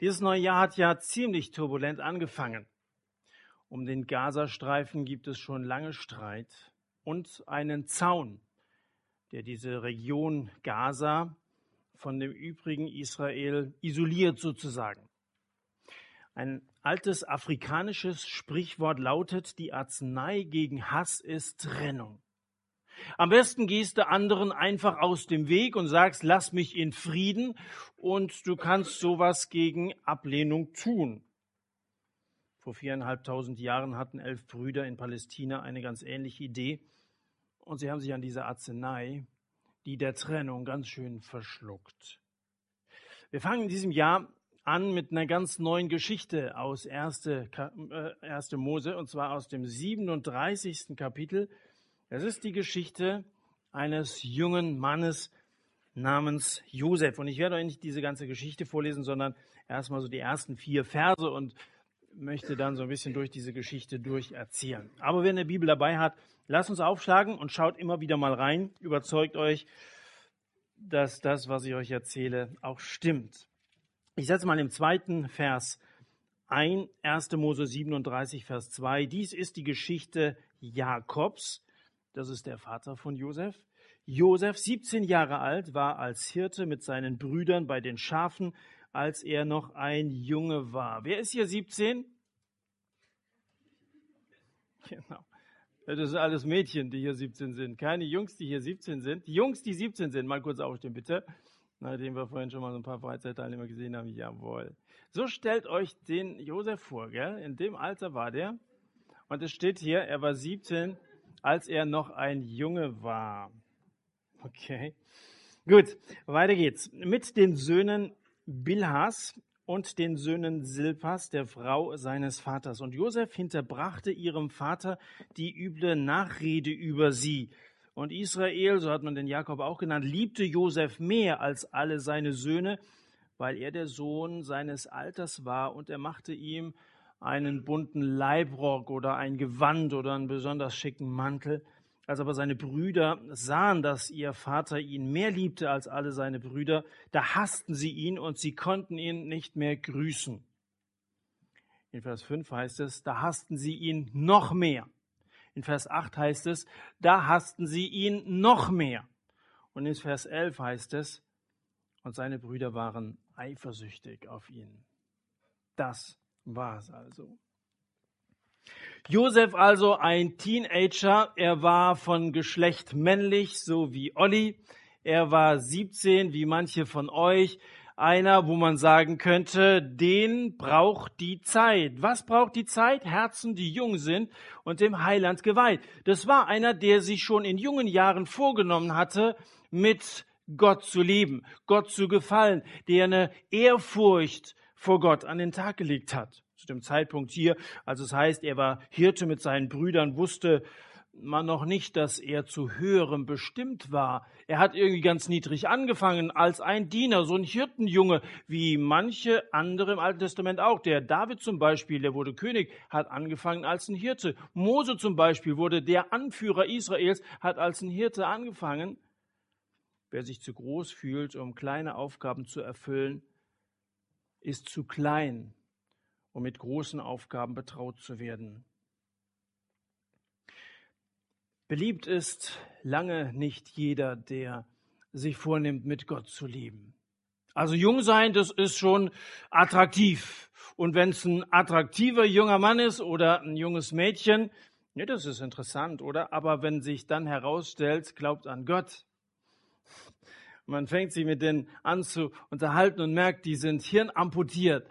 Dieses neue Jahr hat ja ziemlich turbulent angefangen. Um den Gazastreifen gibt es schon lange Streit und einen Zaun, der diese Region Gaza von dem übrigen Israel isoliert sozusagen. Ein altes afrikanisches Sprichwort lautet, die Arznei gegen Hass ist Trennung. Am besten gehst du anderen einfach aus dem Weg und sagst, lass mich in Frieden und du kannst sowas gegen Ablehnung tun. Vor viereinhalbtausend Jahren hatten elf Brüder in Palästina eine ganz ähnliche Idee und sie haben sich an diese Arznei, die der Trennung, ganz schön verschluckt. Wir fangen in diesem Jahr an mit einer ganz neuen Geschichte aus 1. Äh, Mose und zwar aus dem 37. Kapitel es ist die Geschichte eines jungen Mannes namens Josef. Und ich werde euch nicht diese ganze Geschichte vorlesen, sondern erstmal so die ersten vier Verse und möchte dann so ein bisschen durch diese Geschichte durcherzählen. Aber wer eine Bibel dabei hat, lasst uns aufschlagen und schaut immer wieder mal rein. Überzeugt euch, dass das, was ich euch erzähle, auch stimmt. Ich setze mal im zweiten Vers ein, 1. Mose 37, Vers 2. Dies ist die Geschichte Jakobs, das ist der Vater von Josef. Josef, 17 Jahre alt, war als Hirte mit seinen Brüdern bei den Schafen, als er noch ein Junge war. Wer ist hier 17? Genau. Das sind alles Mädchen, die hier 17 sind. Keine Jungs, die hier 17 sind. Die Jungs, die 17 sind, mal kurz aufstehen, bitte. Nachdem wir vorhin schon mal so ein paar Freizeitteilnehmer gesehen haben. Jawohl. So stellt euch den Josef vor, gell? In dem Alter war der. Und es steht hier, er war 17 als er noch ein Junge war. Okay. Gut, weiter geht's. Mit den Söhnen Bilhas und den Söhnen Silpas, der Frau seines Vaters. Und Josef hinterbrachte ihrem Vater die üble Nachrede über sie. Und Israel, so hat man den Jakob auch genannt, liebte Josef mehr als alle seine Söhne, weil er der Sohn seines Alters war und er machte ihm einen bunten Leibrock oder ein Gewand oder einen besonders schicken Mantel. Als aber seine Brüder sahen, dass ihr Vater ihn mehr liebte als alle seine Brüder, da hassten sie ihn und sie konnten ihn nicht mehr grüßen. In Vers 5 heißt es, da hassten sie ihn noch mehr. In Vers 8 heißt es, da hassten sie ihn noch mehr. Und in Vers 11 heißt es, und seine Brüder waren eifersüchtig auf ihn. Das war es also. Josef also ein Teenager, er war von Geschlecht männlich, so wie Olli. Er war 17, wie manche von euch. Einer, wo man sagen könnte, den braucht die Zeit. Was braucht die Zeit? Herzen, die jung sind und dem Heiland geweiht. Das war einer, der sich schon in jungen Jahren vorgenommen hatte, mit Gott zu leben, Gott zu gefallen, der eine Ehrfurcht vor Gott an den Tag gelegt hat. Zu dem Zeitpunkt hier, also es heißt, er war Hirte mit seinen Brüdern, wusste man noch nicht, dass er zu höherem bestimmt war. Er hat irgendwie ganz niedrig angefangen als ein Diener, so ein Hirtenjunge, wie manche andere im Alten Testament auch. Der David zum Beispiel, der wurde König, hat angefangen als ein Hirte. Mose zum Beispiel wurde der Anführer Israels, hat als ein Hirte angefangen. Wer sich zu groß fühlt, um kleine Aufgaben zu erfüllen, ist zu klein, um mit großen Aufgaben betraut zu werden. Beliebt ist lange nicht jeder, der sich vornimmt, mit Gott zu leben. Also jung sein, das ist schon attraktiv. Und wenn es ein attraktiver junger Mann ist oder ein junges Mädchen, ja, das ist interessant, oder? Aber wenn sich dann herausstellt, glaubt an Gott, man fängt sich mit denen an zu unterhalten und merkt, die sind hirnamputiert.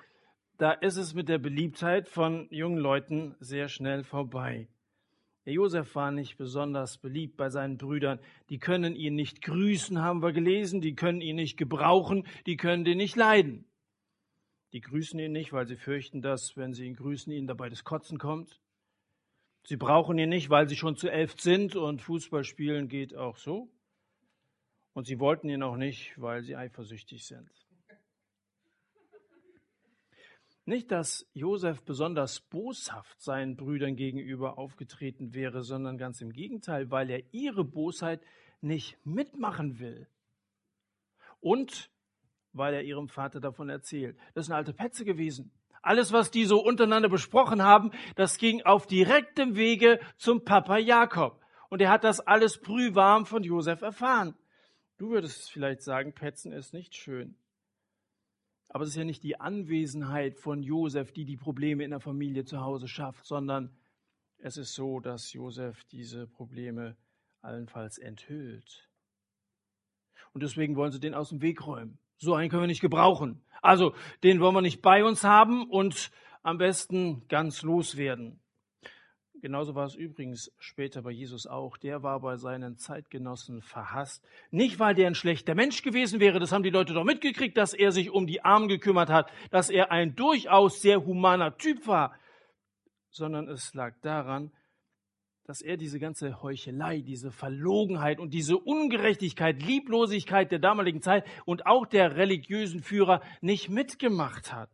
Da ist es mit der Beliebtheit von jungen Leuten sehr schnell vorbei. Der Josef war nicht besonders beliebt bei seinen Brüdern. Die können ihn nicht grüßen, haben wir gelesen. Die können ihn nicht gebrauchen. Die können den nicht leiden. Die grüßen ihn nicht, weil sie fürchten, dass, wenn sie ihn grüßen, ihnen dabei das Kotzen kommt. Sie brauchen ihn nicht, weil sie schon zu elf sind und Fußball spielen geht auch so. Und sie wollten ihn auch nicht, weil sie eifersüchtig sind. Nicht, dass Josef besonders boshaft seinen Brüdern gegenüber aufgetreten wäre, sondern ganz im Gegenteil, weil er ihre Bosheit nicht mitmachen will. Und weil er ihrem Vater davon erzählt. Das eine alte Petze gewesen. Alles, was die so untereinander besprochen haben, das ging auf direktem Wege zum Papa Jakob. Und er hat das alles brühwarm von Josef erfahren. Du würdest vielleicht sagen, Petzen ist nicht schön. Aber es ist ja nicht die Anwesenheit von Josef, die die Probleme in der Familie zu Hause schafft, sondern es ist so, dass Josef diese Probleme allenfalls enthüllt. Und deswegen wollen sie den aus dem Weg räumen. So einen können wir nicht gebrauchen. Also, den wollen wir nicht bei uns haben und am besten ganz loswerden. Genauso war es übrigens später bei Jesus auch. Der war bei seinen Zeitgenossen verhasst. Nicht, weil der ein schlechter Mensch gewesen wäre, das haben die Leute doch mitgekriegt, dass er sich um die Armen gekümmert hat, dass er ein durchaus sehr humaner Typ war, sondern es lag daran, dass er diese ganze Heuchelei, diese Verlogenheit und diese Ungerechtigkeit, Lieblosigkeit der damaligen Zeit und auch der religiösen Führer nicht mitgemacht hat.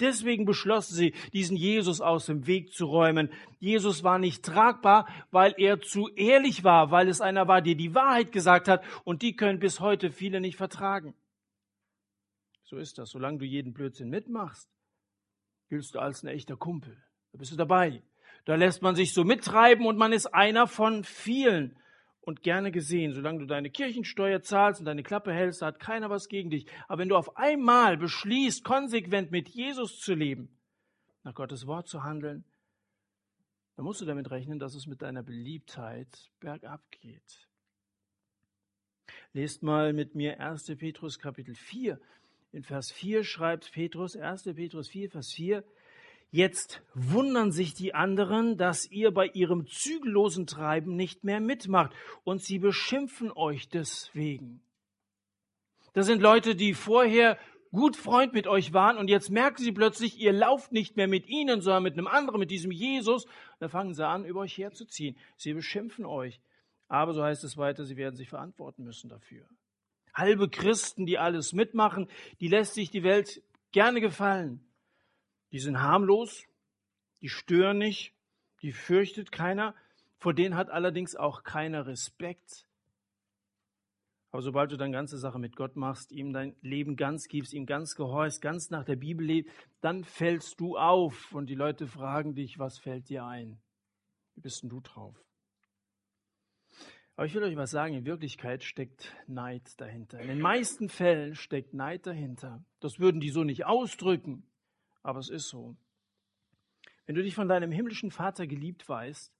Deswegen beschlossen sie, diesen Jesus aus dem Weg zu räumen. Jesus war nicht tragbar, weil er zu ehrlich war, weil es einer war, der die Wahrheit gesagt hat und die können bis heute viele nicht vertragen. So ist das. Solange du jeden Blödsinn mitmachst, giltst du als ein echter Kumpel. Da bist du dabei. Da lässt man sich so mittreiben und man ist einer von vielen und gerne gesehen. Solange du deine Kirchensteuer zahlst und deine Klappe hältst, hat keiner was gegen dich. Aber wenn du auf einmal beschließt, konsequent mit Jesus zu leben, nach Gottes Wort zu handeln, dann musst du damit rechnen, dass es mit deiner Beliebtheit bergab geht. Lest mal mit mir 1. Petrus Kapitel 4. In Vers 4 schreibt Petrus, 1. Petrus 4, Vers 4, Jetzt wundern sich die anderen, dass ihr bei ihrem zügellosen Treiben nicht mehr mitmacht und sie beschimpfen euch deswegen. Das sind Leute, die vorher gut Freund mit euch waren und jetzt merken sie plötzlich, ihr lauft nicht mehr mit ihnen, sondern mit einem anderen, mit diesem Jesus. Da fangen sie an, über euch herzuziehen. Sie beschimpfen euch. Aber so heißt es weiter, sie werden sich verantworten müssen dafür. Halbe Christen, die alles mitmachen, die lässt sich die Welt gerne gefallen. Die sind harmlos, die stören nicht, die fürchtet keiner, vor denen hat allerdings auch keiner Respekt. Aber sobald du deine ganze Sache mit Gott machst, ihm dein Leben ganz gibst, ihm ganz gehorchst, ganz nach der Bibel lebst, dann fällst du auf und die Leute fragen dich, was fällt dir ein? Wie bist denn du drauf? Aber ich will euch was sagen, in Wirklichkeit steckt Neid dahinter. In den meisten Fällen steckt Neid dahinter. Das würden die so nicht ausdrücken aber es ist so. Wenn du dich von deinem himmlischen Vater geliebt weißt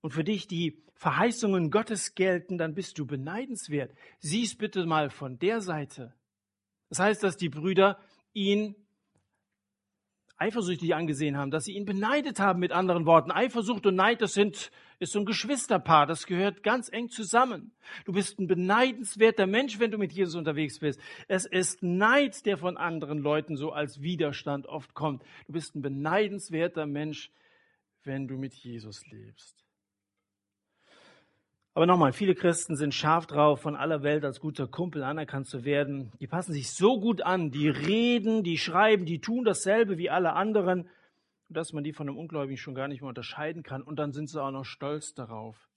und für dich die Verheißungen Gottes gelten, dann bist du beneidenswert. Sieh's bitte mal von der Seite. Das heißt, dass die Brüder ihn eifersüchtig angesehen haben, dass sie ihn beneidet haben mit anderen Worten. Eifersucht und Neid, das sind, ist so ein Geschwisterpaar, das gehört ganz eng zusammen. Du bist ein beneidenswerter Mensch, wenn du mit Jesus unterwegs bist. Es ist Neid, der von anderen Leuten so als Widerstand oft kommt. Du bist ein beneidenswerter Mensch, wenn du mit Jesus lebst. Aber nochmal, viele Christen sind scharf drauf, von aller Welt als guter Kumpel anerkannt zu werden. Die passen sich so gut an, die reden, die schreiben, die tun dasselbe wie alle anderen, dass man die von einem Ungläubigen schon gar nicht mehr unterscheiden kann. Und dann sind sie auch noch stolz darauf.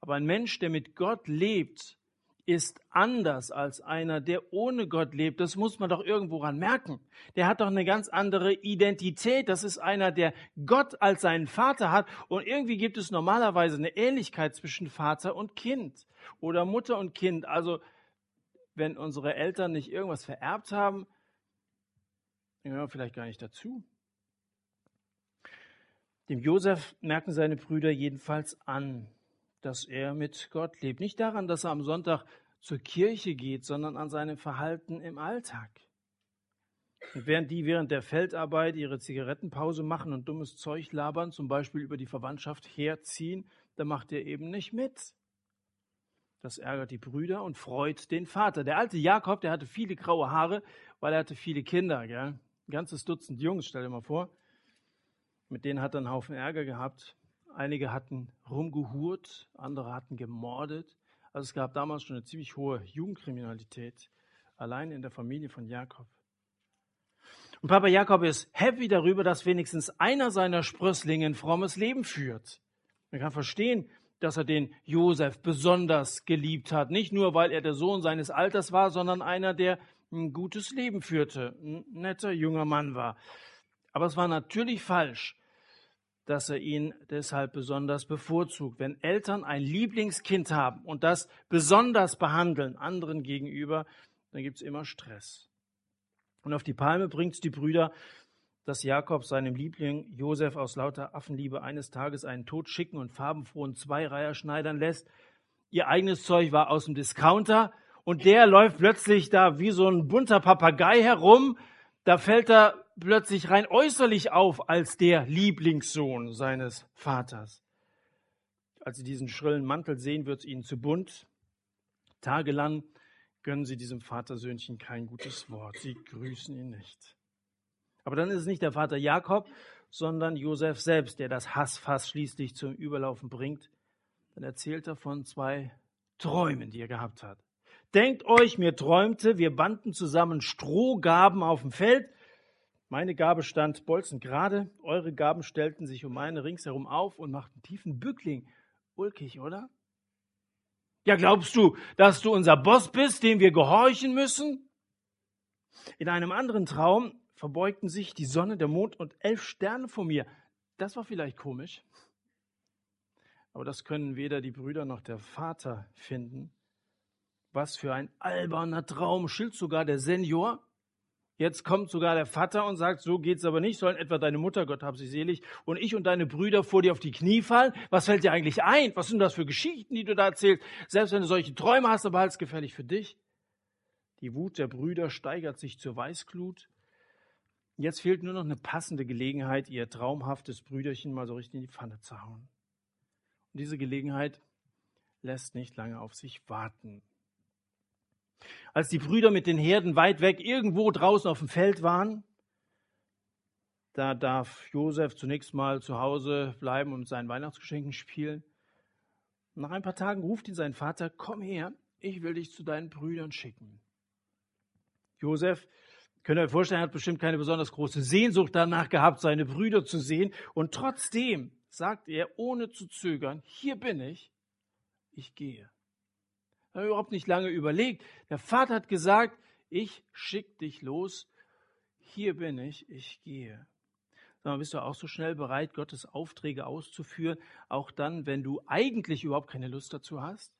Aber ein Mensch, der mit Gott lebt, ist anders als einer, der ohne Gott lebt. Das muss man doch irgendwo ran merken. Der hat doch eine ganz andere Identität. Das ist einer, der Gott als seinen Vater hat. Und irgendwie gibt es normalerweise eine Ähnlichkeit zwischen Vater und Kind oder Mutter und Kind. Also, wenn unsere Eltern nicht irgendwas vererbt haben, gehören wir vielleicht gar nicht dazu. Dem Josef merken seine Brüder jedenfalls an, dass er mit Gott lebt. Nicht daran, dass er am Sonntag zur Kirche geht, sondern an seinem Verhalten im Alltag. Und während die während der Feldarbeit ihre Zigarettenpause machen und dummes Zeug labern, zum Beispiel über die Verwandtschaft herziehen, dann macht er eben nicht mit. Das ärgert die Brüder und freut den Vater. Der alte Jakob, der hatte viele graue Haare, weil er hatte viele Kinder. Gell? Ein ganzes Dutzend Jungs, stell dir mal vor. Mit denen hat er einen Haufen Ärger gehabt. Einige hatten rumgehurt, andere hatten gemordet. Also es gab damals schon eine ziemlich hohe Jugendkriminalität, allein in der Familie von Jakob. Und Papa Jakob ist happy darüber, dass wenigstens einer seiner Sprösslinge ein frommes Leben führt. Man kann verstehen, dass er den Josef besonders geliebt hat. Nicht nur, weil er der Sohn seines Alters war, sondern einer, der ein gutes Leben führte, ein netter junger Mann war. Aber es war natürlich falsch, dass er ihn deshalb besonders bevorzugt. Wenn Eltern ein Lieblingskind haben und das besonders behandeln anderen gegenüber, dann gibt es immer Stress. Und auf die Palme bringt die Brüder, dass Jakob seinem Liebling Josef aus lauter Affenliebe eines Tages einen totschicken und farbenfrohen Zweireiher schneidern lässt. Ihr eigenes Zeug war aus dem Discounter und der läuft plötzlich da wie so ein bunter Papagei herum. Da fällt er plötzlich rein äußerlich auf als der Lieblingssohn seines Vaters. Als sie diesen schrillen Mantel sehen, wird es ihnen zu bunt. Tagelang gönnen sie diesem Vatersöhnchen kein gutes Wort. Sie grüßen ihn nicht. Aber dann ist es nicht der Vater Jakob, sondern Josef selbst, der das Hassfass schließlich zum Überlaufen bringt. Dann erzählt er von zwei Träumen, die er gehabt hat. Denkt euch, mir träumte, wir banden zusammen Strohgaben auf dem Feld meine Gabe stand bolzengerade, eure Gaben stellten sich um meine ringsherum auf und machten tiefen Bückling. Ulkig, oder? Ja, glaubst du, dass du unser Boss bist, dem wir gehorchen müssen? In einem anderen Traum verbeugten sich die Sonne, der Mond und elf Sterne vor mir. Das war vielleicht komisch. Aber das können weder die Brüder noch der Vater finden. Was für ein alberner Traum, schilt sogar der Senior. Jetzt kommt sogar der Vater und sagt, so geht's aber nicht, sollen etwa deine Mutter, Gott hab sie selig, und ich und deine Brüder vor dir auf die Knie fallen? Was fällt dir eigentlich ein? Was sind das für Geschichten, die du da erzählst? Selbst wenn du solche Träume hast, aber es gefährlich für dich. Die Wut der Brüder steigert sich zur Weißglut. Jetzt fehlt nur noch eine passende Gelegenheit, ihr traumhaftes Brüderchen mal so richtig in die Pfanne zu hauen. Und diese Gelegenheit lässt nicht lange auf sich warten. Als die Brüder mit den Herden weit weg irgendwo draußen auf dem Feld waren, da darf Josef zunächst mal zu Hause bleiben und seinen Weihnachtsgeschenken spielen. Nach ein paar Tagen ruft ihn sein Vater, komm her, ich will dich zu deinen Brüdern schicken. Josef, könnt ihr euch vorstellen, hat bestimmt keine besonders große Sehnsucht danach gehabt, seine Brüder zu sehen. Und trotzdem sagt er, ohne zu zögern, hier bin ich, ich gehe habe überhaupt nicht lange überlegt. Der Vater hat gesagt, ich schick dich los. Hier bin ich, ich gehe. Mal, bist du auch so schnell bereit, Gottes Aufträge auszuführen, auch dann, wenn du eigentlich überhaupt keine Lust dazu hast?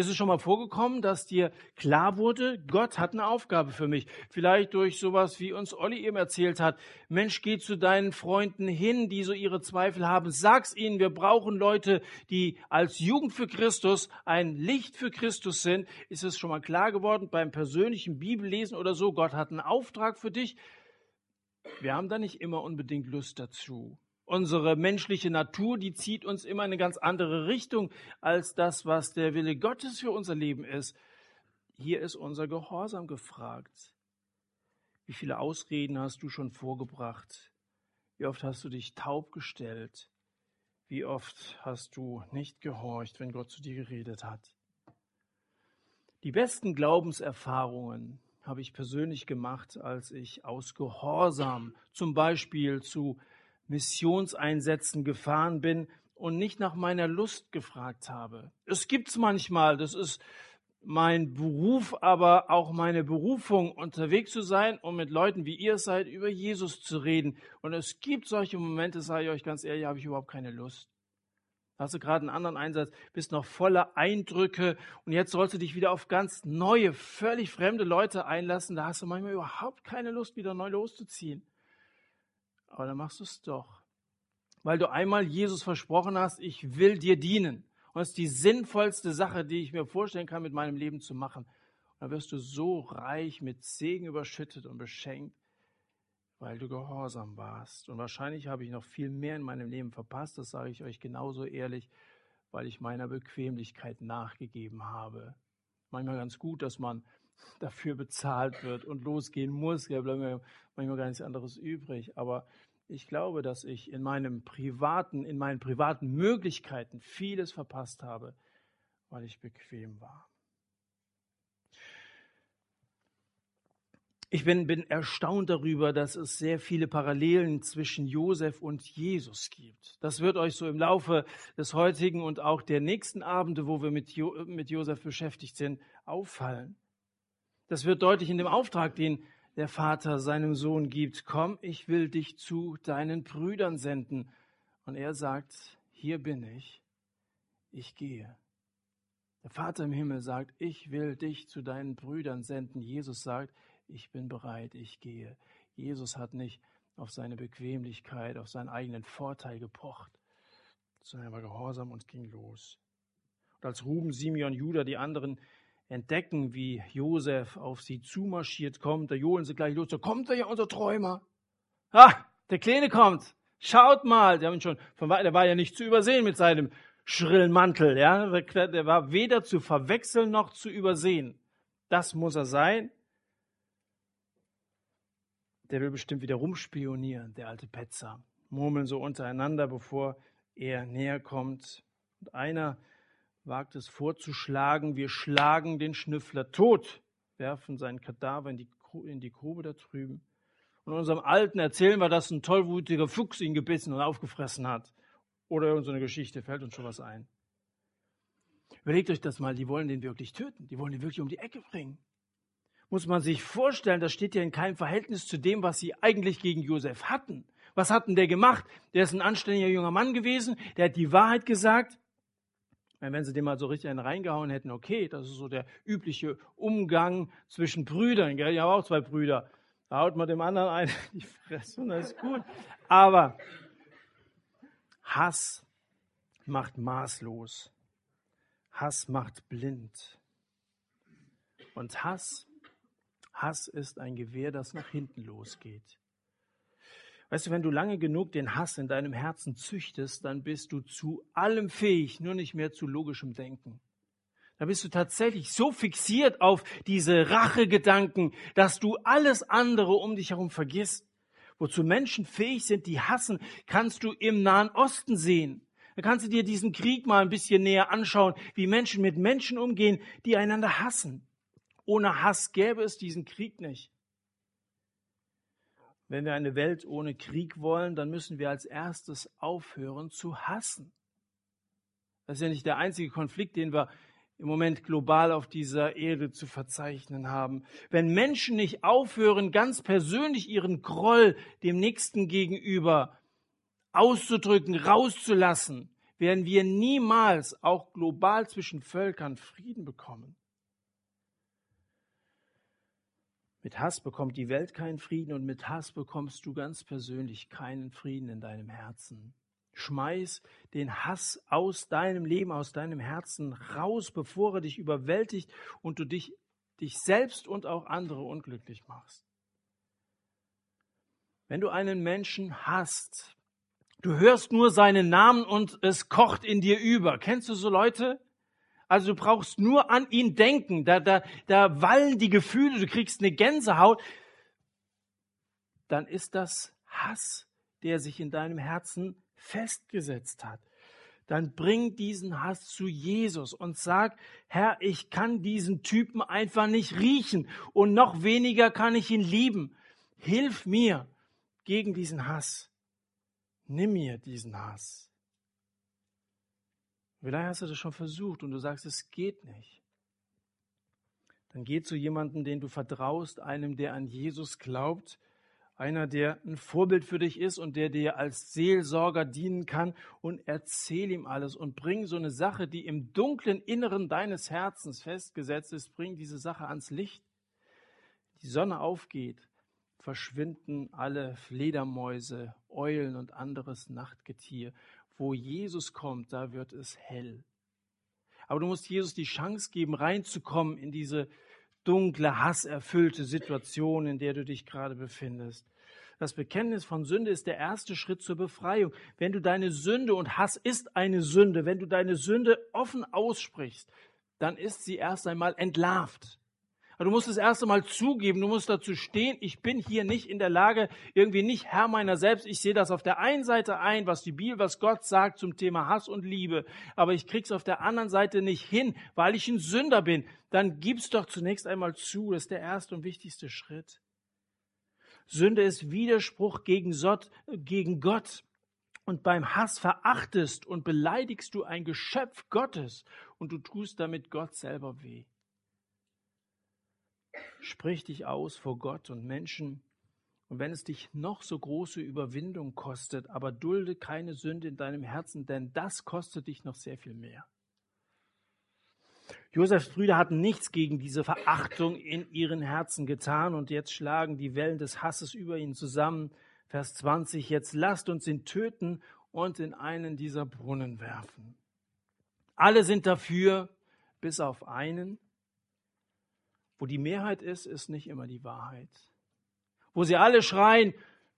Ist es schon mal vorgekommen, dass dir klar wurde, Gott hat eine Aufgabe für mich? Vielleicht durch sowas, wie uns Olli eben erzählt hat. Mensch, geh zu deinen Freunden hin, die so ihre Zweifel haben. Sag's ihnen, wir brauchen Leute, die als Jugend für Christus ein Licht für Christus sind. Ist es schon mal klar geworden beim persönlichen Bibellesen oder so? Gott hat einen Auftrag für dich. Wir haben da nicht immer unbedingt Lust dazu. Unsere menschliche Natur, die zieht uns immer in eine ganz andere Richtung als das, was der Wille Gottes für unser Leben ist. Hier ist unser Gehorsam gefragt. Wie viele Ausreden hast du schon vorgebracht? Wie oft hast du dich taub gestellt? Wie oft hast du nicht gehorcht, wenn Gott zu dir geredet hat? Die besten Glaubenserfahrungen habe ich persönlich gemacht, als ich aus Gehorsam zum Beispiel zu Missionseinsätzen gefahren bin und nicht nach meiner Lust gefragt habe. Es gibt's manchmal, das ist mein Beruf, aber auch meine Berufung, unterwegs zu sein und mit Leuten wie ihr seid, über Jesus zu reden. Und es gibt solche Momente, sage ich euch ganz ehrlich, habe ich überhaupt keine Lust. Hast du gerade einen anderen Einsatz, bist noch voller Eindrücke und jetzt sollst du dich wieder auf ganz neue, völlig fremde Leute einlassen. Da hast du manchmal überhaupt keine Lust, wieder neu loszuziehen aber dann machst du es doch. Weil du einmal Jesus versprochen hast, ich will dir dienen. Und es ist die sinnvollste Sache, die ich mir vorstellen kann, mit meinem Leben zu machen. Und dann wirst du so reich mit Segen überschüttet und beschenkt, weil du gehorsam warst. Und wahrscheinlich habe ich noch viel mehr in meinem Leben verpasst, das sage ich euch genauso ehrlich, weil ich meiner Bequemlichkeit nachgegeben habe. Manchmal ganz gut, dass man dafür bezahlt wird und losgehen muss. Ja, bleibt mir manchmal gar nichts anderes übrig. Aber ich glaube, dass ich in meinem privaten, in meinen privaten Möglichkeiten vieles verpasst habe, weil ich bequem war. Ich bin, bin erstaunt darüber, dass es sehr viele Parallelen zwischen Josef und Jesus gibt. Das wird euch so im Laufe des heutigen und auch der nächsten Abende, wo wir mit, jo, mit Josef beschäftigt sind, auffallen. Das wird deutlich in dem Auftrag, den der Vater seinem Sohn gibt. Komm, ich will dich zu deinen Brüdern senden. Und er sagt, hier bin ich, ich gehe. Der Vater im Himmel sagt, ich will dich zu deinen Brüdern senden. Jesus sagt, ich bin bereit, ich gehe. Jesus hat nicht auf seine Bequemlichkeit, auf seinen eigenen Vorteil gepocht, sondern er war gehorsam und ging los. Und als Ruben, Simeon, Judah die anderen entdecken, wie Josef auf sie zumarschiert kommt, da johlen sie gleich los, da kommt er ja, unser Träumer. Ah, der Kleine kommt. Schaut mal, der, haben ihn schon von der war ja nicht zu übersehen mit seinem schrillen Mantel, ja. Der war weder zu verwechseln noch zu übersehen. Das muss er sein. Der will bestimmt wieder rumspionieren, der alte Petzer. Murmeln so untereinander, bevor er näher kommt. Und einer wagt es vorzuschlagen, wir schlagen den Schnüffler tot, werfen seinen Kadaver in die, in die Grube da drüben. Und unserem Alten erzählen wir, dass ein tollwütiger Fuchs ihn gebissen und aufgefressen hat. Oder irgendeine Geschichte, fällt uns schon was ein. Überlegt euch das mal, die wollen den wirklich töten, die wollen ihn wirklich um die Ecke bringen. Muss man sich vorstellen, das steht ja in keinem Verhältnis zu dem, was sie eigentlich gegen Josef hatten. Was hat denn der gemacht? Der ist ein anständiger junger Mann gewesen, der hat die Wahrheit gesagt. Wenn sie den mal so richtig einen reingehauen hätten, okay, das ist so der übliche Umgang zwischen Brüdern. Gell? Ich habe auch zwei Brüder. Da haut man dem anderen ein, die Fresse und das ist gut. Aber Hass macht maßlos. Hass macht blind. Und Hass, Hass ist ein Gewehr, das nach hinten losgeht. Weißt du, wenn du lange genug den Hass in deinem Herzen züchtest, dann bist du zu allem fähig, nur nicht mehr zu logischem Denken. Da bist du tatsächlich so fixiert auf diese Rachegedanken, dass du alles andere um dich herum vergisst wozu Menschen fähig sind, die hassen, kannst du im Nahen Osten sehen. Da kannst du dir diesen Krieg mal ein bisschen näher anschauen, wie Menschen mit Menschen umgehen, die einander hassen. Ohne Hass gäbe es diesen Krieg nicht. Wenn wir eine Welt ohne Krieg wollen, dann müssen wir als erstes aufhören zu hassen. Das ist ja nicht der einzige Konflikt, den wir im Moment global auf dieser Erde zu verzeichnen haben. Wenn Menschen nicht aufhören, ganz persönlich ihren Groll dem Nächsten gegenüber auszudrücken, rauszulassen, werden wir niemals auch global zwischen Völkern Frieden bekommen. Mit Hass bekommt die Welt keinen Frieden und mit Hass bekommst du ganz persönlich keinen Frieden in deinem Herzen. Schmeiß den Hass aus deinem Leben, aus deinem Herzen raus, bevor er dich überwältigt und du dich, dich selbst und auch andere unglücklich machst. Wenn du einen Menschen hast, du hörst nur seinen Namen und es kocht in dir über. Kennst du so Leute? Also du brauchst nur an ihn denken. Da, da, da wallen die Gefühle, du kriegst eine Gänsehaut. Dann ist das Hass, der sich in deinem Herzen festgesetzt hat, dann bring diesen Hass zu Jesus und sag, Herr, ich kann diesen Typen einfach nicht riechen und noch weniger kann ich ihn lieben. Hilf mir gegen diesen Hass. Nimm mir diesen Hass. Vielleicht hast du das schon versucht und du sagst, es geht nicht. Dann geh zu jemandem, den du vertraust, einem, der an Jesus glaubt einer, der ein Vorbild für dich ist und der dir als Seelsorger dienen kann und erzähl ihm alles und bring so eine Sache, die im dunklen Inneren deines Herzens festgesetzt ist, bring diese Sache ans Licht. Die Sonne aufgeht, verschwinden alle Fledermäuse, Eulen und anderes Nachtgetier. Wo Jesus kommt, da wird es hell. Aber du musst Jesus die Chance geben, reinzukommen in diese dunkle, hasserfüllte Situation, in der du dich gerade befindest. Das Bekenntnis von Sünde ist der erste Schritt zur Befreiung. Wenn du deine Sünde, und Hass ist eine Sünde, wenn du deine Sünde offen aussprichst, dann ist sie erst einmal entlarvt. Aber du musst es erst einmal zugeben, du musst dazu stehen, ich bin hier nicht in der Lage, irgendwie nicht Herr meiner selbst. Ich sehe das auf der einen Seite ein, was die Bibel, was Gott sagt zum Thema Hass und Liebe, aber ich krieg's auf der anderen Seite nicht hin, weil ich ein Sünder bin. Dann gib's doch zunächst einmal zu, das ist der erste und wichtigste Schritt. Sünde ist Widerspruch gegen Gott. Und beim Hass verachtest und beleidigst du ein Geschöpf Gottes und du tust damit Gott selber weh. Sprich dich aus vor Gott und Menschen. Und wenn es dich noch so große Überwindung kostet, aber dulde keine Sünde in deinem Herzen, denn das kostet dich noch sehr viel mehr. Josefs Brüder hatten nichts gegen diese Verachtung in ihren Herzen getan und jetzt schlagen die Wellen des Hasses über ihn zusammen. Vers 20, jetzt lasst uns ihn töten und in einen dieser Brunnen werfen. Alle sind dafür, bis auf einen. Wo die Mehrheit ist, ist nicht immer die Wahrheit. Wo sie alle schreien,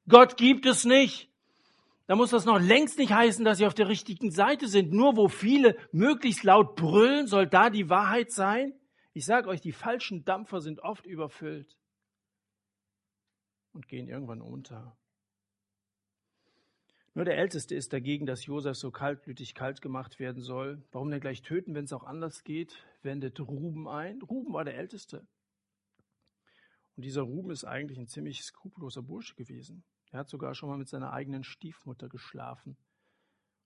Gott gibt es nicht, da muss das noch längst nicht heißen, dass sie auf der richtigen Seite sind. Nur wo viele möglichst laut brüllen, soll da die Wahrheit sein? Ich sage euch, die falschen Dampfer sind oft überfüllt und gehen irgendwann unter. Nur der Älteste ist dagegen, dass Josef so kaltblütig kalt gemacht werden soll. Warum denn gleich töten, wenn es auch anders geht? Wendet Ruben ein. Ruben war der Älteste. Und dieser Ruben ist eigentlich ein ziemlich skrupelloser Bursche gewesen. Er hat sogar schon mal mit seiner eigenen Stiefmutter geschlafen.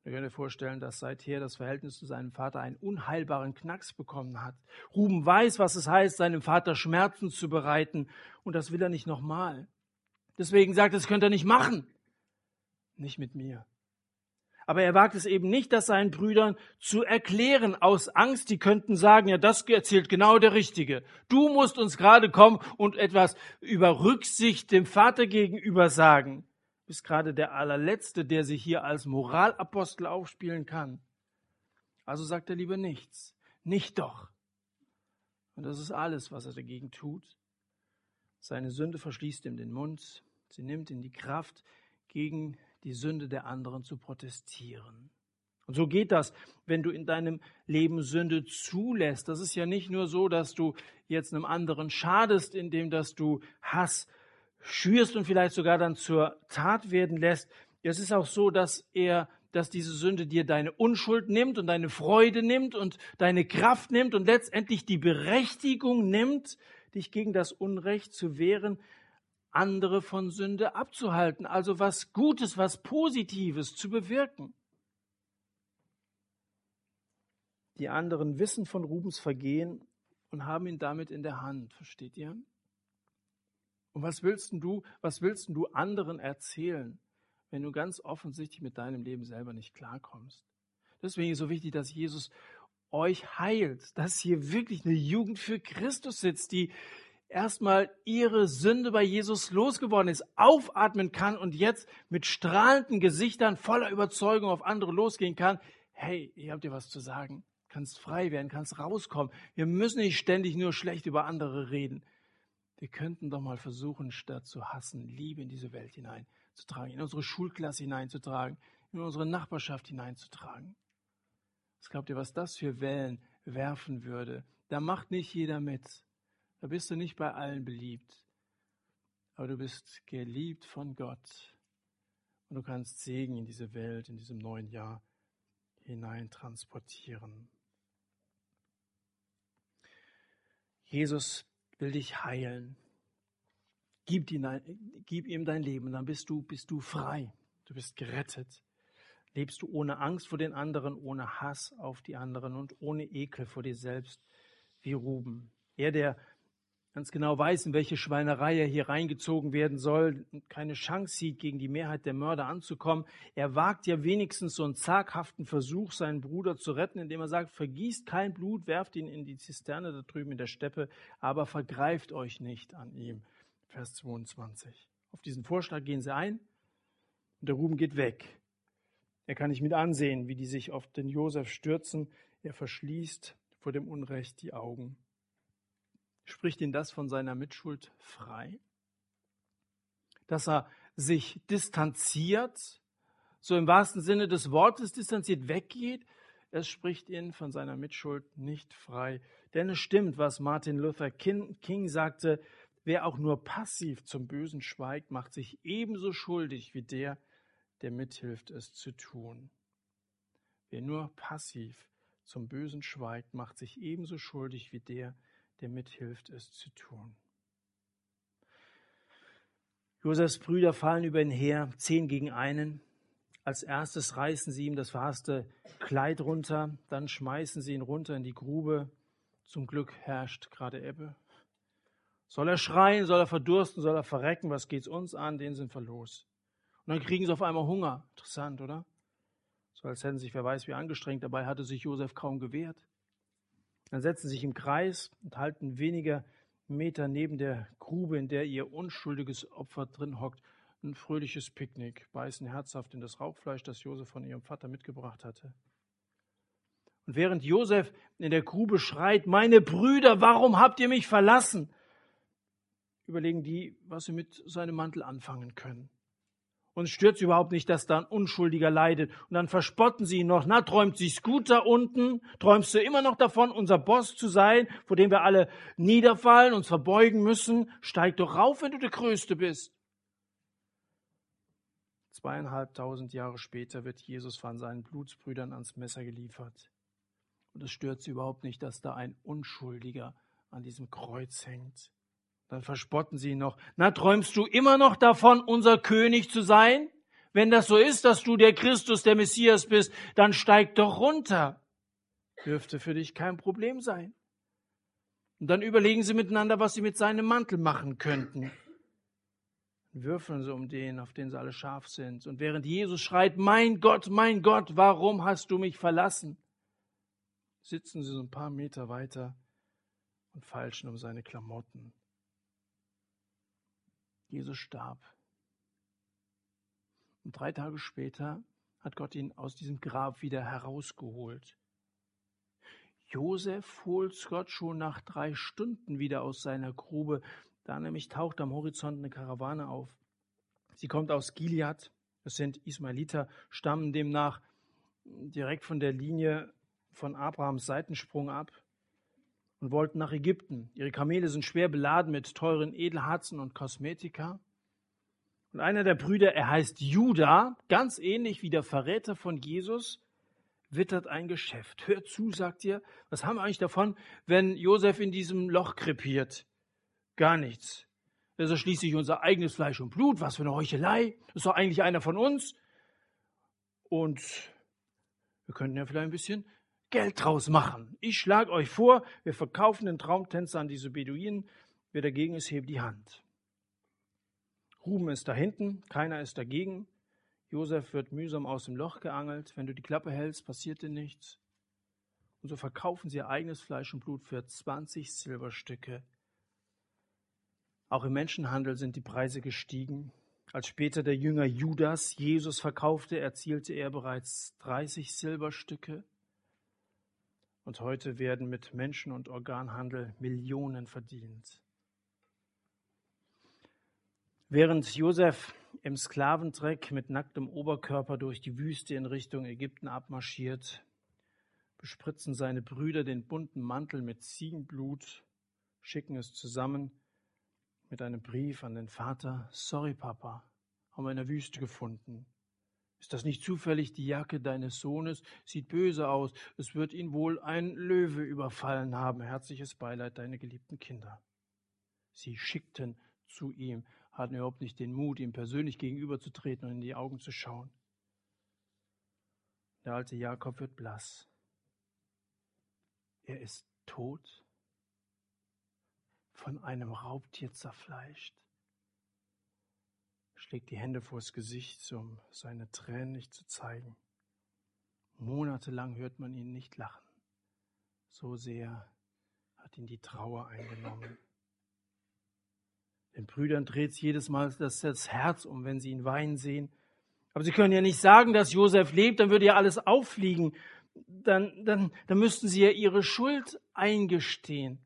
Ihr könnt euch vorstellen, dass seither das Verhältnis zu seinem Vater einen unheilbaren Knacks bekommen hat. Ruben weiß, was es heißt, seinem Vater Schmerzen zu bereiten. Und das will er nicht nochmal. Deswegen sagt er, das könnt ihr nicht machen. Nicht mit mir. Aber er wagt es eben nicht, das seinen Brüdern zu erklären, aus Angst, die könnten sagen, ja, das erzählt genau der Richtige. Du musst uns gerade kommen und etwas über Rücksicht dem Vater gegenüber sagen. Du bist gerade der allerletzte, der sich hier als Moralapostel aufspielen kann. Also sagt er lieber nichts. Nicht doch. Und das ist alles, was er dagegen tut. Seine Sünde verschließt ihm den Mund. Sie nimmt ihm die Kraft, gegen die Sünde der anderen zu protestieren. Und so geht das, wenn du in deinem Leben Sünde zulässt. Das ist ja nicht nur so, dass du jetzt einem anderen schadest, indem dass du Hass schürst und vielleicht sogar dann zur Tat werden lässt. Es ist auch so, dass er, dass diese Sünde dir deine Unschuld nimmt und deine Freude nimmt und deine Kraft nimmt und letztendlich die Berechtigung nimmt, dich gegen das Unrecht zu wehren, andere von Sünde abzuhalten, also was Gutes, was Positives zu bewirken. Die anderen wissen von Rubens Vergehen und haben ihn damit in der Hand, versteht ihr? Und was willst du, was willst du anderen erzählen, wenn du ganz offensichtlich mit deinem Leben selber nicht klarkommst? Deswegen ist es so wichtig, dass Jesus euch heilt, dass hier wirklich eine Jugend für Christus sitzt, die, erstmal ihre Sünde bei Jesus losgeworden ist, aufatmen kann und jetzt mit strahlenden Gesichtern voller Überzeugung auf andere losgehen kann. Hey, ihr habt dir was zu sagen. Kannst frei werden, kannst rauskommen. Wir müssen nicht ständig nur schlecht über andere reden. Wir könnten doch mal versuchen, statt zu hassen, Liebe in diese Welt hineinzutragen, in unsere Schulklasse hineinzutragen, in unsere Nachbarschaft hineinzutragen. Was glaubt ihr, was das für Wellen werfen würde? Da macht nicht jeder mit. Da bist du nicht bei allen beliebt, aber du bist geliebt von Gott und du kannst Segen in diese Welt, in diesem neuen Jahr hinein transportieren. Jesus will dich heilen. Gib, gib ihm dein Leben, dann bist du, bist du frei. Du bist gerettet. Lebst du ohne Angst vor den anderen, ohne Hass auf die anderen und ohne Ekel vor dir selbst, wie Ruben. Er, der ganz genau weiß, in welche Schweinerei er hier reingezogen werden soll und keine Chance sieht, gegen die Mehrheit der Mörder anzukommen. Er wagt ja wenigstens so einen zaghaften Versuch, seinen Bruder zu retten, indem er sagt, vergießt kein Blut, werft ihn in die Zisterne da drüben in der Steppe, aber vergreift euch nicht an ihm. Vers 22. Auf diesen Vorschlag gehen sie ein und der Ruben geht weg. Er kann nicht mit ansehen, wie die sich auf den Josef stürzen. Er verschließt vor dem Unrecht die Augen. Spricht ihn das von seiner Mitschuld frei? Dass er sich distanziert, so im wahrsten Sinne des Wortes distanziert weggeht, es spricht ihn von seiner Mitschuld nicht frei. Denn es stimmt, was Martin Luther King sagte, wer auch nur passiv zum Bösen schweigt, macht sich ebenso schuldig wie der, der mithilft, es zu tun. Wer nur passiv zum Bösen schweigt, macht sich ebenso schuldig wie der, der mithilft, es zu tun. Josefs Brüder fallen über ihn her, zehn gegen einen. Als erstes reißen sie ihm das verhasste Kleid runter, dann schmeißen sie ihn runter in die Grube. Zum Glück herrscht gerade Ebbe. Soll er schreien, soll er verdursten, soll er verrecken, was geht's uns an, den sind wir los. Und dann kriegen sie auf einmal Hunger. Interessant, oder? So als hätten sich wer weiß wie angestrengt, dabei hatte sich Josef kaum gewehrt. Dann setzen sie sich im Kreis und halten weniger Meter neben der Grube, in der ihr unschuldiges Opfer drin hockt, ein fröhliches Picknick, beißen herzhaft in das Rauchfleisch, das Josef von ihrem Vater mitgebracht hatte. Und während Josef in der Grube schreit, meine Brüder, warum habt ihr mich verlassen? Überlegen die, was sie mit seinem Mantel anfangen können. Uns stört überhaupt nicht, dass da ein Unschuldiger leidet. Und dann verspotten sie ihn noch. Na, träumt sich's gut da unten? Träumst du immer noch davon, unser Boss zu sein, vor dem wir alle niederfallen, uns verbeugen müssen? Steig doch rauf, wenn du der Größte bist. Zweieinhalbtausend Jahre später wird Jesus von seinen Blutsbrüdern ans Messer geliefert. Und es stört sie überhaupt nicht, dass da ein Unschuldiger an diesem Kreuz hängt. Dann verspotten sie ihn noch. Na, träumst du immer noch davon, unser König zu sein? Wenn das so ist, dass du der Christus, der Messias bist, dann steig doch runter. Dürfte für dich kein Problem sein. Und dann überlegen sie miteinander, was sie mit seinem Mantel machen könnten. Würfeln sie um den, auf den sie alle scharf sind. Und während Jesus schreit, mein Gott, mein Gott, warum hast du mich verlassen? Sitzen sie so ein paar Meter weiter und feilschen um seine Klamotten. Jesus starb. Und drei Tage später hat Gott ihn aus diesem Grab wieder herausgeholt. Josef holt Gott schon nach drei Stunden wieder aus seiner Grube. Da nämlich taucht am Horizont eine Karawane auf. Sie kommt aus Gilead. Es sind Ismailiter, stammen demnach direkt von der Linie von Abrahams Seitensprung ab und wollten nach Ägypten. Ihre Kamele sind schwer beladen mit teuren Edelharzen und Kosmetika. Und einer der Brüder, er heißt Judah, ganz ähnlich wie der Verräter von Jesus, wittert ein Geschäft. Hört zu, sagt ihr, was haben wir eigentlich davon, wenn Josef in diesem Loch krepiert? Gar nichts. Das ist schließlich unser eigenes Fleisch und Blut. Was für eine Heuchelei. Das ist doch eigentlich einer von uns. Und wir könnten ja vielleicht ein bisschen Geld draus machen. Ich schlage euch vor, wir verkaufen den Traumtänzer an diese Beduinen. Wer dagegen ist, hebt die Hand. Ruben ist da hinten, keiner ist dagegen. Josef wird mühsam aus dem Loch geangelt. Wenn du die Klappe hältst, passiert dir nichts. Und so verkaufen sie ihr eigenes Fleisch und Blut für 20 Silberstücke. Auch im Menschenhandel sind die Preise gestiegen. Als später der Jünger Judas Jesus verkaufte, erzielte er bereits 30 Silberstücke. Und heute werden mit Menschen- und Organhandel Millionen verdient. Während Josef im Sklaventreck mit nacktem Oberkörper durch die Wüste in Richtung Ägypten abmarschiert, bespritzen seine Brüder den bunten Mantel mit Ziegenblut, schicken es zusammen mit einem Brief an den Vater. Sorry, Papa, haben wir in der Wüste gefunden. Ist das nicht zufällig die Jacke deines Sohnes? Sieht böse aus. Es wird ihn wohl ein Löwe überfallen haben. Herzliches Beileid, deine geliebten Kinder. Sie schickten zu ihm, hatten überhaupt nicht den Mut, ihm persönlich gegenüberzutreten und in die Augen zu schauen. Der alte Jakob wird blass. Er ist tot, von einem Raubtier zerfleischt schlägt die Hände vors Gesicht, um seine Tränen nicht zu zeigen. Monatelang hört man ihn nicht lachen. So sehr hat ihn die Trauer eingenommen. Den Brüdern dreht es jedes Mal das, das Herz um, wenn sie ihn weinen sehen. Aber sie können ja nicht sagen, dass Josef lebt, dann würde ja alles auffliegen. Dann, dann, dann müssten sie ja ihre Schuld eingestehen.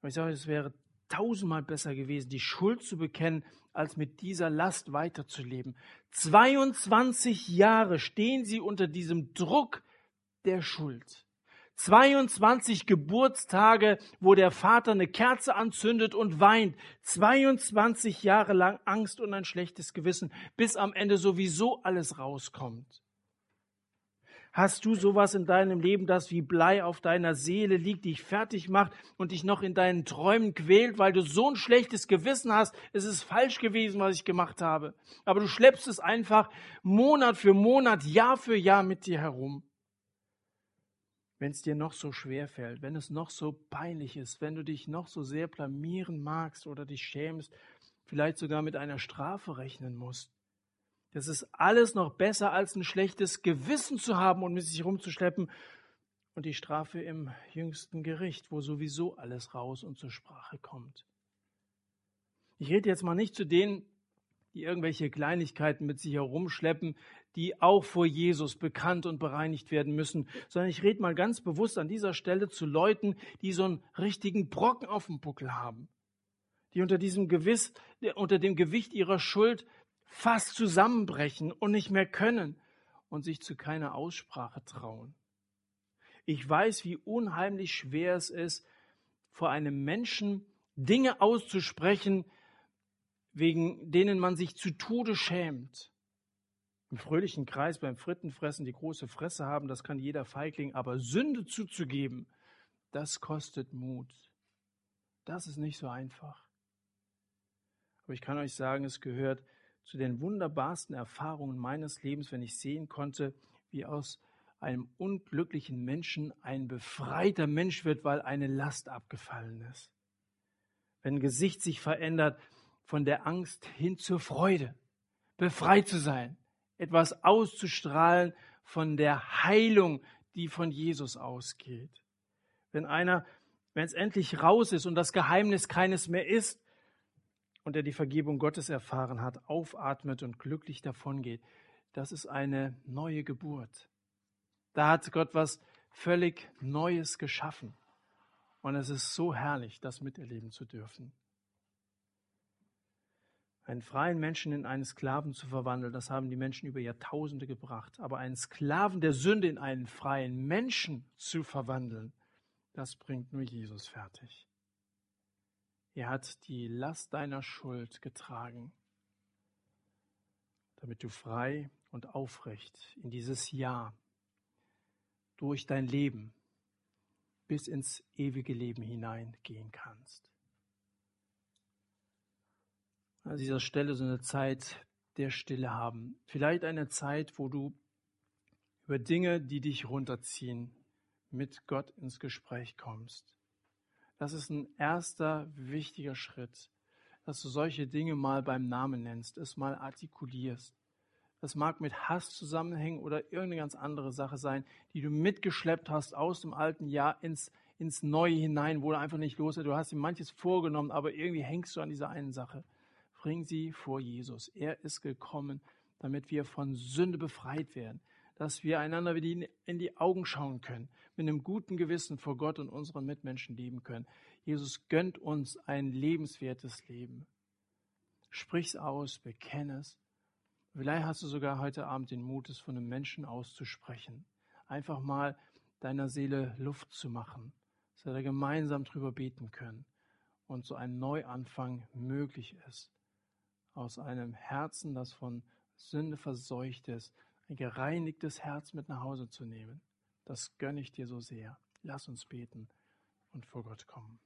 Aber ich sage, es wäre tausendmal besser gewesen, die Schuld zu bekennen, als mit dieser Last weiterzuleben. 22 Jahre stehen sie unter diesem Druck der Schuld. 22 Geburtstage, wo der Vater eine Kerze anzündet und weint. 22 Jahre lang Angst und ein schlechtes Gewissen, bis am Ende sowieso alles rauskommt. Hast du sowas in deinem Leben, das wie Blei auf deiner Seele liegt, dich fertig macht und dich noch in deinen Träumen quält, weil du so ein schlechtes Gewissen hast? Es ist falsch gewesen, was ich gemacht habe. Aber du schleppst es einfach Monat für Monat, Jahr für Jahr mit dir herum. wenn es dir noch so schwer fällt, wenn es noch so peinlich ist, wenn du dich noch so sehr blamieren magst oder dich schämst, vielleicht sogar mit einer Strafe rechnen musst. Das ist alles noch besser, als ein schlechtes Gewissen zu haben und mit sich rumzuschleppen und die Strafe im jüngsten Gericht, wo sowieso alles raus und zur Sprache kommt. Ich rede jetzt mal nicht zu denen, die irgendwelche Kleinigkeiten mit sich herumschleppen, die auch vor Jesus bekannt und bereinigt werden müssen, sondern ich rede mal ganz bewusst an dieser Stelle zu Leuten, die so einen richtigen Brocken auf dem Buckel haben, die unter diesem Gewiss, unter dem Gewicht ihrer Schuld fast zusammenbrechen und nicht mehr können und sich zu keiner Aussprache trauen. Ich weiß, wie unheimlich schwer es ist, vor einem Menschen Dinge auszusprechen, wegen denen man sich zu Tode schämt. Im fröhlichen Kreis beim Frittenfressen die große Fresse haben, das kann jeder Feigling, aber Sünde zuzugeben, das kostet Mut. Das ist nicht so einfach. Aber ich kann euch sagen, es gehört zu den wunderbarsten Erfahrungen meines Lebens, wenn ich sehen konnte, wie aus einem unglücklichen Menschen ein befreiter Mensch wird, weil eine Last abgefallen ist. Wenn Gesicht sich verändert, von der Angst hin zur Freude, befreit zu sein, etwas auszustrahlen von der Heilung, die von Jesus ausgeht. Wenn einer, wenn es endlich raus ist und das Geheimnis keines mehr ist und er die Vergebung Gottes erfahren hat, aufatmet und glücklich davongeht, das ist eine neue Geburt. Da hat Gott was völlig Neues geschaffen. Und es ist so herrlich, das miterleben zu dürfen. Einen freien Menschen in einen Sklaven zu verwandeln, das haben die Menschen über Jahrtausende gebracht. Aber einen Sklaven der Sünde in einen freien Menschen zu verwandeln, das bringt nur Jesus fertig. Er hat die Last deiner Schuld getragen, damit du frei und aufrecht in dieses Jahr durch dein Leben bis ins ewige Leben hineingehen kannst an dieser Stelle so eine Zeit der Stille haben. Vielleicht eine Zeit, wo du über Dinge, die dich runterziehen, mit Gott ins Gespräch kommst. Das ist ein erster wichtiger Schritt, dass du solche Dinge mal beim Namen nennst, es mal artikulierst. Das mag mit Hass zusammenhängen oder irgendeine ganz andere Sache sein, die du mitgeschleppt hast aus dem alten Jahr ins, ins Neue hinein, wo du einfach nicht los ist. Du hast dir manches vorgenommen, aber irgendwie hängst du an dieser einen Sache. Bring sie vor Jesus. Er ist gekommen, damit wir von Sünde befreit werden, dass wir einander wieder in die Augen schauen können, mit einem guten Gewissen vor Gott und unseren Mitmenschen leben können. Jesus gönnt uns ein lebenswertes Leben. Sprich's aus, bekenne es. Vielleicht hast du sogar heute Abend den Mut, es von einem Menschen auszusprechen. Einfach mal deiner Seele Luft zu machen, dass wir da gemeinsam drüber beten können und so ein Neuanfang möglich ist aus einem Herzen, das von Sünde verseucht ist, ein gereinigtes Herz mit nach Hause zu nehmen. Das gönne ich dir so sehr. Lass uns beten und vor Gott kommen.